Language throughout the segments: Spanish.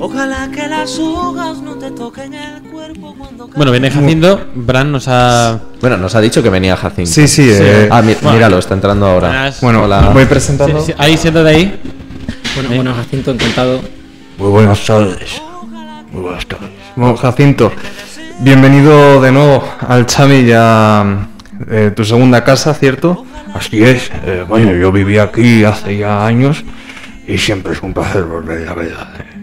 Ojalá que las hojas no te toquen el cuerpo cuando Bueno, viene Jacinto. Bran nos ha. Bueno, nos ha dicho que venía Jacinto. Sí, sí, eh, Ah, mi- Bueno. míralo, está entrando ahora. Buenas. bueno, Hola. voy presentando. Sí, sí, ahí, siéntate ahí. Bueno, bueno, Jacinto, encantado. Muy buenas tardes. Muy buenas tardes. Bueno, Jacinto, bienvenido de nuevo al Chami ya eh, tu segunda casa, ¿cierto? Así es. eh, bueno, yo viví aquí hace ya años y siempre es un placer volver, la verdad. eh.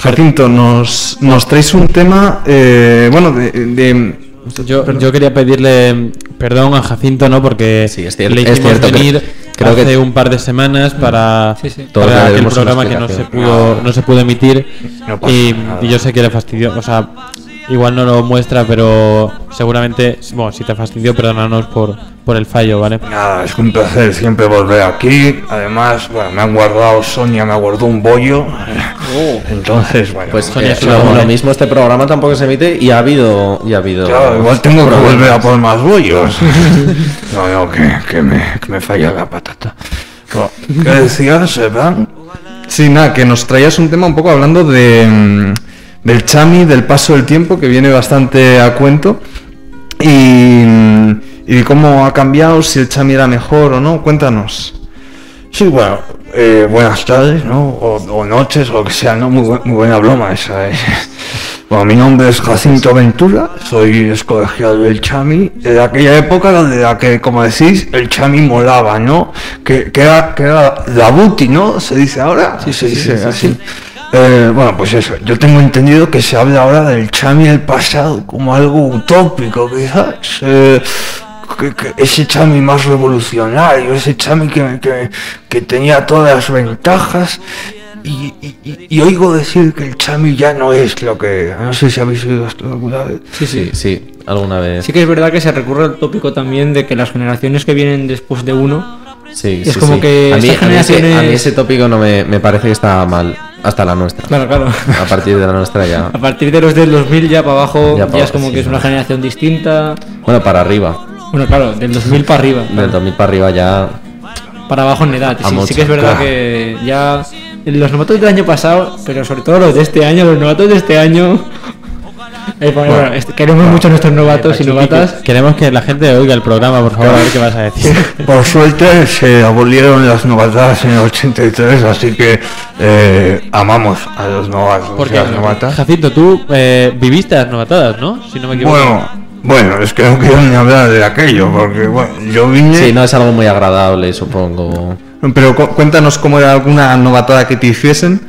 Jacinto, nos, nos traes un tema, eh, bueno, de, de- Yo, yo quería pedirle perdón a Jacinto, ¿no? Porque Sí, es cierto- le es hicimos cierto, venir creo hace que- un par de semanas para, Sí, sí. Todos para le aquel programa que no se pudo no se pudo emitir No y, yo sé que le fastidió, o sea, igual no lo muestra, pero seguramente, bueno, si te fastidió, perdónanos por, por el fallo, ¿vale? Nada, es un placer siempre volver aquí. Además, bueno, me han guardado, Sonia me guardado un bollo. Entonces, bueno. Pues Sonia eh, lo, lo mismo este programa tampoco se emite y ha habido y ha habido Claro, igual tengo que volver a por más bollos. No, no, que, que me, que me falla la patata. Bueno, ¿Qué decías, Evan? Sí, nada, que nos traías un tema un poco hablando de, mm, del Chami, del paso del tiempo, que viene bastante a cuento. Y, mm, y de cómo ha cambiado, si el Chami era mejor o no. Cuéntanos. Sí, bueno, eh, buenas tardes, ¿no? O, o noches, o lo que sea, ¿no? Muy, bu- muy buena broma esa, ¿eh? Bueno, mi nombre es Jacinto Ventura, soy excolegiado del Chami, de aquella época donde la que, como decís, el Chami molaba, ¿no? Que, que, era, que era la buti, ¿no? Se dice ahora, sí, se dice así. Eh, bueno, pues eso, yo tengo entendido que se habla ahora del Chami del pasado como algo utópico, quizás. eh, ese chami más revolucionario, ese chami que, que- que tenía todas las ventajas. Y, y- y- y oigo decir que el chami ya no es lo que... No sé si habéis oído esto alguna vez. Sí, sí. sí, alguna vez. Sí que es verdad que se recurre al tópico también de que las generaciones que vienen después de uno Sí, Es sí, como sí. que a mí, estas a mí ese, generaciones- a mí ese tópico no me, me parece que está mal hasta la nuestra. Claro, claro. A partir de la nuestra ya. A partir de los del 2000 ya para abajo Ya es como que es una generación distinta. Bueno, para arriba. Bueno, claro, del 2000 para arriba. Del 2000 para arriba ya. Para abajo en edad. Sí, sí que es verdad claro. que ya los novatos del año pasado, pero sobre todo los de este año, los novatos de este año. Eh, bueno, bueno, este- queremos mucho a nuestros novatos y novatas. Queremos que la gente oiga el programa, por favor, a ver qué vas a decir. Por suerte se abolieron las novatadas en el 83, así que eh, amamos a los novatos. Porque, y a las novatas. Jacinto, tú eh, viviste las novatadas, ¿no? Si no me equivoco. Bueno, bueno, es que no quiero ni hablar de aquello, porque bueno, yo vine... Sí, no es algo muy agradable, supongo. Pero cu- cuéntanos cómo era alguna novatada que te hiciesen.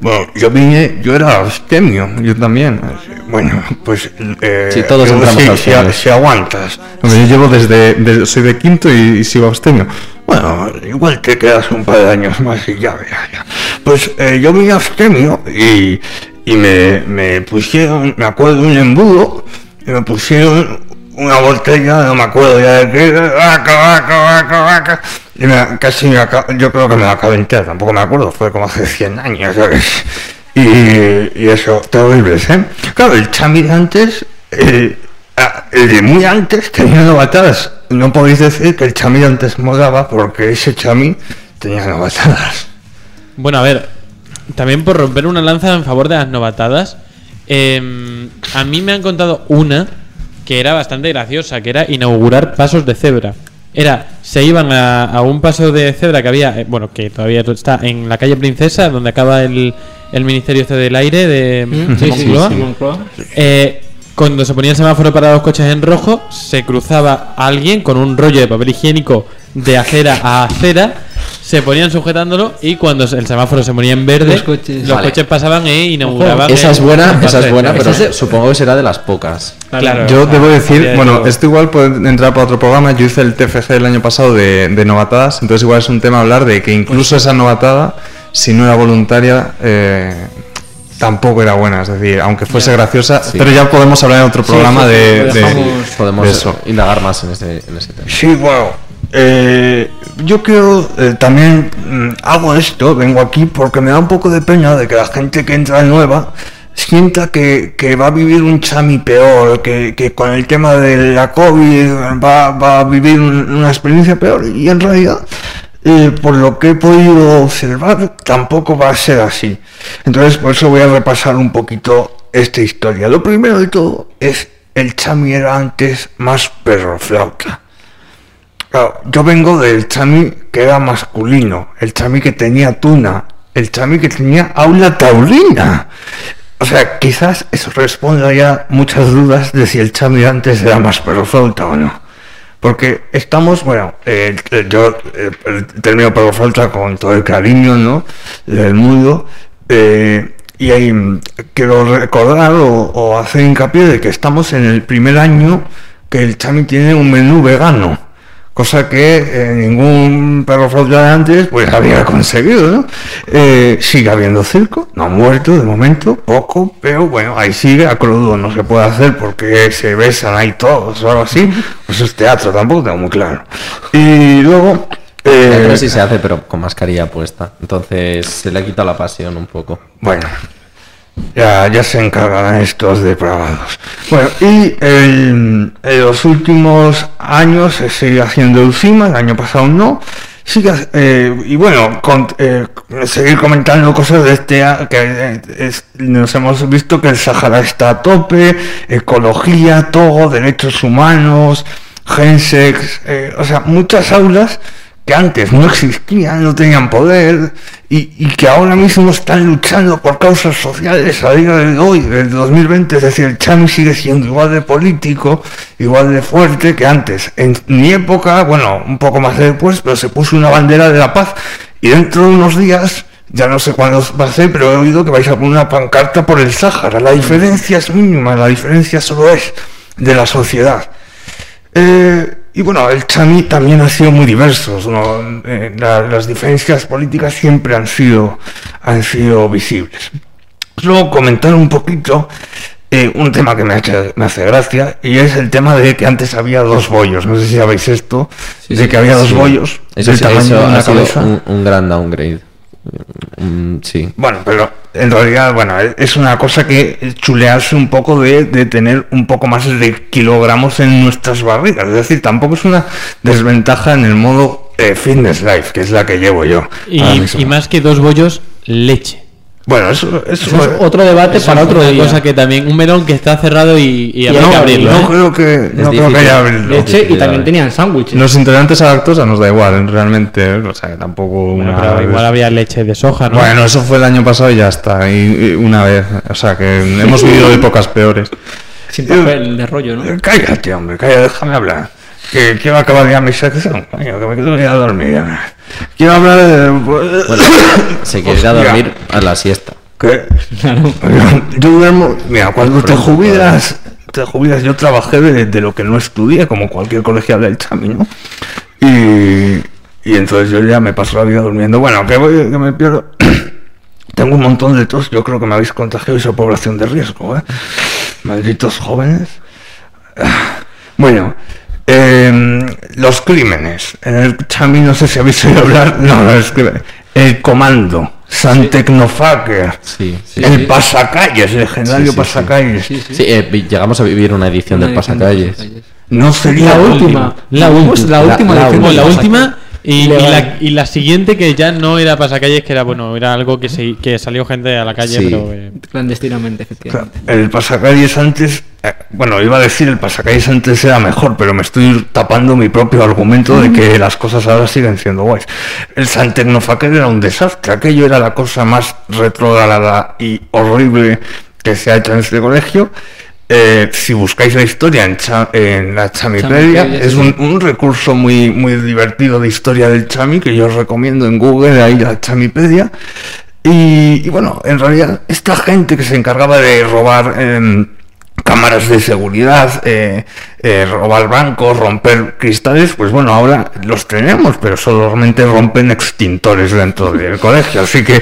Bueno, yo vine, yo era abstemio. Yo también. Bueno, pues... Eh, Sí, todos yo entramos si, si, aguantas. Hombre, yo llevo desde, desde- soy de quinto y, y sigo abstemio. Bueno, igual te quedas un par de años más y ya verás. ya. Pues eh, yo vine abstemio y, y me, me pusieron, me acuerdo, un embudo y me pusieron una botella, no me acuerdo ya de qué, vaca, vaca, vaca, vaca. Y me, casi me aca- yo creo que me la acabé entera, tampoco me acuerdo, fue como hace 100 años, ¿sabes? Y, y eso, terribles, ¿eh? Claro, el chami de antes, eh, ah, el de muy antes tenía novatadas. No podéis decir que el chami de antes molaba porque ese chami tenía novatadas. Bueno, a ver, también por romper una lanza en favor de las novatadas, em, a mí me han contado una que era bastante graciosa, que era inaugurar pasos de cebra. Era, se iban a, a un paso de cebra que había, eh, bueno, que todavía está en la calle Princesa, donde acaba el, el Ministerio este del Aire de, de Sí, sí, Moncloa. sí, Moncloa. Eh, cuando se ponía el semáforo para los coches en rojo, se cruzaba alguien con un rollo de papel higiénico de acera a acera, se ponían sujetándolo y cuando el semáforo se ponía en verde, Los coches. los Vale. coches pasaban e inauguraban. Esa es buena, esa es buena, pero supongo que será de las pocas. Claro. Yo debo decir, bueno, esto igual puede entrar para otro programa. Yo hice el TFG el año pasado de, de novatadas, entonces igual es un tema hablar de que incluso esa novatada, si no era voluntaria, eh, tampoco era buena. Es decir, aunque fuese graciosa, Sí. pero ya podemos hablar en otro programa sí, de, de-. Podemos de eso. indagar más en ese, en ese tema. Sí, bueno, eh, yo quiero eh, también mm, hago esto, vengo aquí porque me da un poco de pena de que la gente que entra nueva sienta que, que va a vivir un chami peor, que, con el tema de la COVID va, a vivir un- una experiencia peor y en realidad eh, por lo que he podido observar, tampoco va a ser así. Entonces, por eso voy a repasar un poquito esta historia. Lo primero de todo es el Chami era antes más perro flauta. Claro, yo vengo del Chami que era masculino, el Chami que tenía tuna, el Chami que tenía aula taurina. O sea, quizás eso responda ya muchas dudas de si el Chami antes era más perro flauta o no. Porque estamos, bueno, eh, eh, yo eh, el término perro flauta con todo el cariño, ¿no? Del mundo. eh, y ahí quiero recordar o, o hacer hincapié de que estamos en el primer año que el Chami tiene un menú vegano, cosa que eh, ningún perro flauta de antes pues había conseguido, ¿no? Eh, sigue habiendo circo, no ha muerto de momento, poco, pero bueno, ahí sigue, a crudo no se puede hacer porque se besan ahí todos o algo así, pues es teatro, tampoco tengo muy claro. Y luego... eh, sí se hace, pero con mascarilla puesta. Entonces se le ha quitado la pasión un poco. Bueno, ya, ya se encargarán estos depravados. Bueno, y en los últimos años se sigue haciendo encima, el año pasado no. Sigue, eh, y bueno, con- eh, seguir comentando cosas de este que eh, nos hemos visto que el Sahara está a tope, ecología, todo, derechos humanos, gensex, eh, o sea, muchas aulas antes no existían, no tenían poder y, y que ahora mismo están luchando por causas sociales a día de hoy, del 2020, es decir, el Chami sigue siendo igual de político, igual de fuerte que antes. En mi época, bueno, un poco más después, pero se puso una bandera de la paz y dentro de unos días, ya no sé cuándo va a ser, pero he oído que vais a poner una pancarta por el Sáhara. La diferencia es mínima, la diferencia solo es de la sociedad. Eh, y bueno, el Chami también ha sido muy diverso. ¿no? Eh, la- las diferencias políticas siempre han sido, han sido visibles. Luego comentar un poquito eh, un tema que me, ha hecho- me hace gracia y es el tema de que antes había dos bollos. No sé si sabéis esto, de que había dos Sí. bollos Eso, del sí, tamaño eso de ha una sido cabeza. un, un gran downgrade. Mm, sí. Bueno, pero en realidad, bueno, es una cosa que chulearse un poco de, de tener un poco más de kilogramos en nuestras barrigas. Es decir, tampoco es una desventaja en el modo eh, fitness life, que es la que llevo yo. Y más que dos bollos, leche. Bueno, eso, eso, Eso es otro debate Eso para otro día. cosa que también, un melón que está cerrado y, y habrá no, que abrirlo. no ¿eh? creo que, no creo que haya abrirlo. Leche y también eh. tenían sándwiches. Los intolerantes a lactosa nos da igual, realmente. ¿eh? O sea, que tampoco Bueno, una. pero igual había leche de soja, ¿no? Bueno, eso fue el año pasado y ya está. Y, y una vez. O sea, que hemos vivido épocas peores. Sin papel de rollo, ¿no? Cállate, hombre, cállate, déjame hablar. Que quiero acabar ya mi sección, coño, que me quedo ya a dormir. Quiero hablar de... Bueno, se quiere ir a dormir a la siesta. ¿Qué? Yo duermo, mira, cuando te jubilas, te jubilas, yo trabajé de, de lo que no estudié, como cualquier colegial del Chami, ¿no? Y, y entonces yo ya me paso la vida durmiendo. Bueno, que voy, que me pierdo. Tengo un montón de tos, yo creo que me habéis contagiado y soy población de riesgo, ¿eh? Malditos jóvenes. Ah, Bueno, em, los crímenes. En el Chami no sé si habéis oído hablar. No, no es que El comando. San Tecnofaker. Sí, sí, el sí. pasacalles, el legendario Sí, sí, sí. pasacalles. Sí, eh, llegamos a vivir una edición del pasacalles. No sería La última. La última. La última. La- la edición Pasacalles. última y, la, y la siguiente que ya no era pasacalles, que era bueno, era algo que se, que salió gente a la calle, Sí. pero eh, Clandestinamente, efectivamente. el pasacalles antes, eh, bueno, iba a decir el pasacalles antes era mejor, pero me estoy tapando mi propio argumento de que las cosas ahora siguen siendo guays. El San Tecnofaker era un desastre, aquello era la cosa más retrograda y horrible que se ha hecho en este colegio. Eh, si buscáis la historia en, Cha- en la Chamipedia, es un, un recurso muy, muy divertido de historia del Chami que yo os recomiendo en Google, ahí la Chamipedia. Y, y bueno, en realidad, esta gente que se encargaba de robar em, cámaras de seguridad, eh, eh, robar bancos, romper cristales, pues bueno, ahora los tenemos, pero solamente rompen extintores dentro del colegio. Así que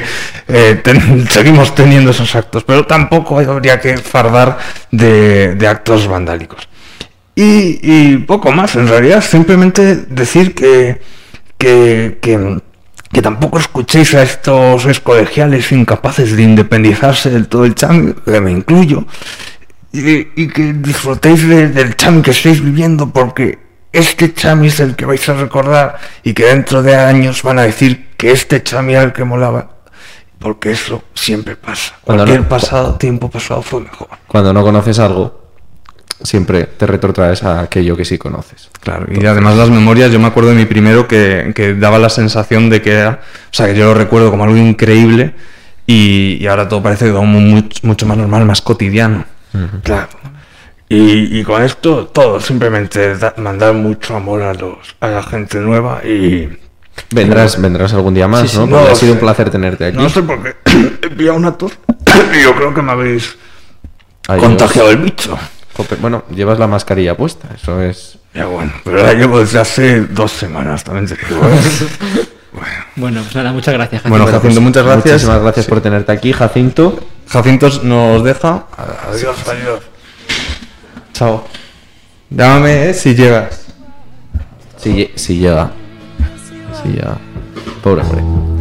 eh, seguimos teniendo esos actos, pero tampoco habría que fardar de, actos vandálicos. Y, poco más, en realidad, simplemente decir que, que, que, tampoco escuchéis a estos excolegiales incapaces de independizarse del todo el chami, que me incluyo, y, y que disfrutéis de- del chami que estáis viviendo, porque este Chami es el que vais a recordar y que dentro de años van a decir que este Chami era el que molaba. Porque eso siempre pasa. Cuando Cualquier no- pasado, tiempo pasado fue mejor. Cuando no conoces algo, siempre te retrotraes a aquello que sí conoces. Claro, y además las memorias, yo me acuerdo de mi primero que, que daba la sensación de que era, o sea, que yo lo recuerdo como algo increíble y, y ahora todo parece como mucho, mucho más normal, más cotidiano. Claro. Y, y con esto, todo, simplemente da- mandar mucho amor a, los, a la gente nueva y. Vendrás, vendrás algún día más, Sí, sí, ¿no? Porque ha sido sé. un placer tenerte aquí. No sé por qué pillado una tos y yo creo que me habéis Ahí contagiado el bicho. Bueno, llevas la mascarilla puesta, eso es... Ya bueno, pero la llevo desde hace dos semanas también. te digo, ¿eh? Bueno, pues nada, muchas gracias. Bueno, Jacinto. Jacinto, muchas gracias. Muchísimas gracias por tenerte aquí, Jacinto. Jacinto nos deja. Adiós, adiós. Chao. Llámame, ¿eh? Si llegas. Si, si llega. Si llega. Pobre hombre.